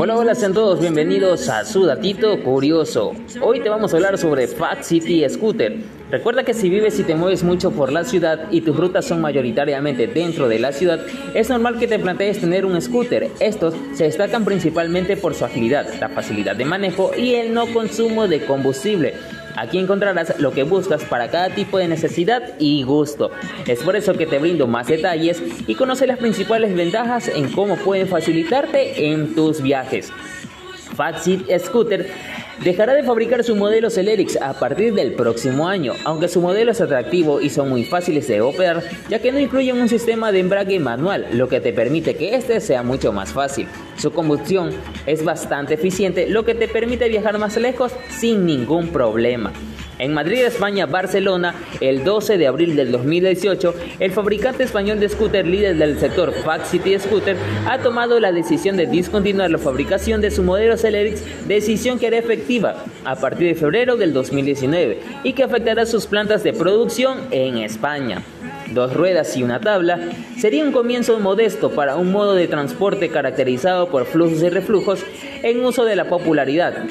Hola, hola, sean todos bienvenidos a su datito curioso. Hoy te vamos a hablar sobre Fat City Scooter. Recuerda que si vives y te mueves mucho por la ciudad y tus rutas son mayoritariamente dentro de la ciudad, es normal que te plantees tener un scooter. Estos se destacan principalmente por su agilidad, la facilidad de manejo y el no consumo de combustible. Aquí encontrarás lo que buscas para cada tipo de necesidad y gusto. Es por eso que te brindo más detalles y conoce las principales ventajas en cómo pueden facilitarte en tus viajes. Fatseat Scooter dejará de fabricar su modelo Celerix a partir del próximo año, aunque su modelo es atractivo y son muy fáciles de operar, ya que no incluyen un sistema de embrague manual, lo que te permite que este sea mucho más fácil. Su combustión es bastante eficiente, lo que te permite viajar más lejos sin ningún problema. En Madrid, España, Barcelona, el 12 de abril del 2018, el fabricante español de scooter líder del sector Fact City Scooter ha tomado la decisión de discontinuar la fabricación de su modelo Celerix, decisión que hará efectiva a partir de febrero del 2019 y que afectará sus plantas de producción en España. Dos ruedas y una tabla, sería un comienzo modesto para un modo de transporte caracterizado por flujos y reflujos en uso de la popularidad,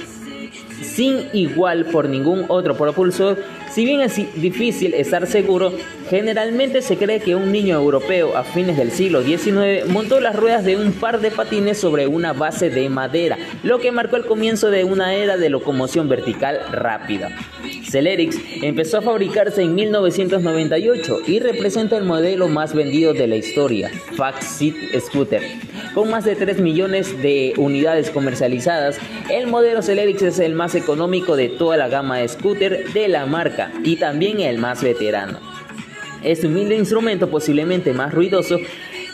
sin igual por ningún otro propulsor, si bien es difícil estar seguro, generalmente se cree que un niño europeo a fines del siglo XIX montó las ruedas de un par de patines sobre una base de madera, lo que marcó el comienzo de una era de locomoción vertical rápida. Celerix empezó a fabricarse en 1998 y representa el modelo más vendido de la historia, Seat Scooter. Con más de 3 millones de unidades comercializadas, el modelo Celerix es el más económico de toda la gama de scooter de la marca y también el más veterano. Es un humilde instrumento posiblemente más ruidoso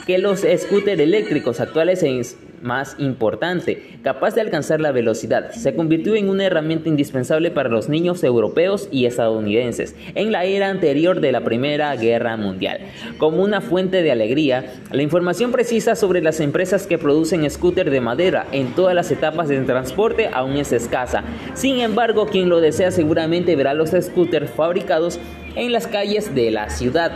que los scooters eléctricos actuales en más importante, capaz de alcanzar la velocidad. Se convirtió en una herramienta indispensable para los niños europeos y estadounidenses en la era anterior de la Primera Guerra Mundial. Como una fuente de alegría, la información precisa sobre las empresas que producen scooter de madera en todas las etapas de transporte aún es escasa. Sin embargo, quien lo desea seguramente verá los scooters fabricados en las calles de la ciudad.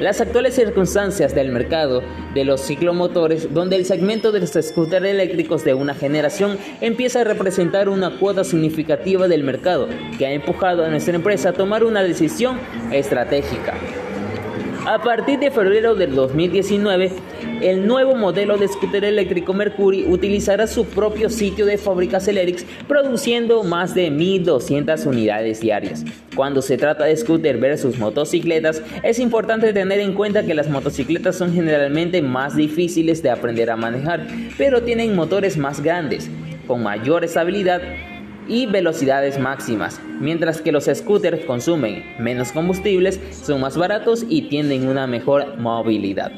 Las actuales circunstancias del mercado de los ciclomotores, donde el segmento de los scooters eléctricos de una generación empieza a representar una cuota significativa del mercado, que ha empujado a nuestra empresa a tomar una decisión estratégica. A partir de febrero del 2019, el nuevo modelo de scooter eléctrico Mercury utilizará su propio sitio de fábrica Celerix, produciendo más de 1.200 unidades diarias. Cuando se trata de scooter versus motocicletas, es importante tener en cuenta que las motocicletas son generalmente más difíciles de aprender a manejar, pero tienen motores más grandes, con mayor estabilidad y velocidades máximas, mientras que los scooters consumen menos combustibles, son más baratos y tienen una mejor movilidad.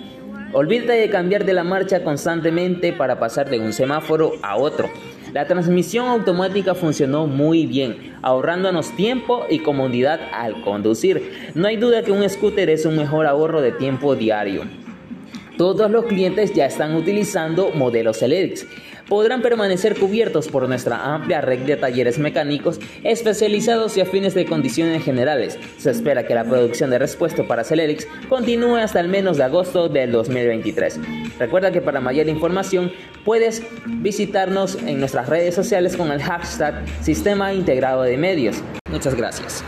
Olvídate de cambiar de la marcha constantemente para pasar de un semáforo a otro. La transmisión automática funcionó muy bien, ahorrándonos tiempo y comodidad al conducir. No hay duda que un scooter es un mejor ahorro de tiempo diario. Todos los clientes ya están utilizando modelos Electric podrán permanecer cubiertos por nuestra amplia red de talleres mecánicos especializados y afines de condiciones generales. Se espera que la producción de respuesta para Celerix continúe hasta el menos de agosto del 2023. Recuerda que para mayor información puedes visitarnos en nuestras redes sociales con el hashtag Sistema Integrado de Medios. Muchas gracias.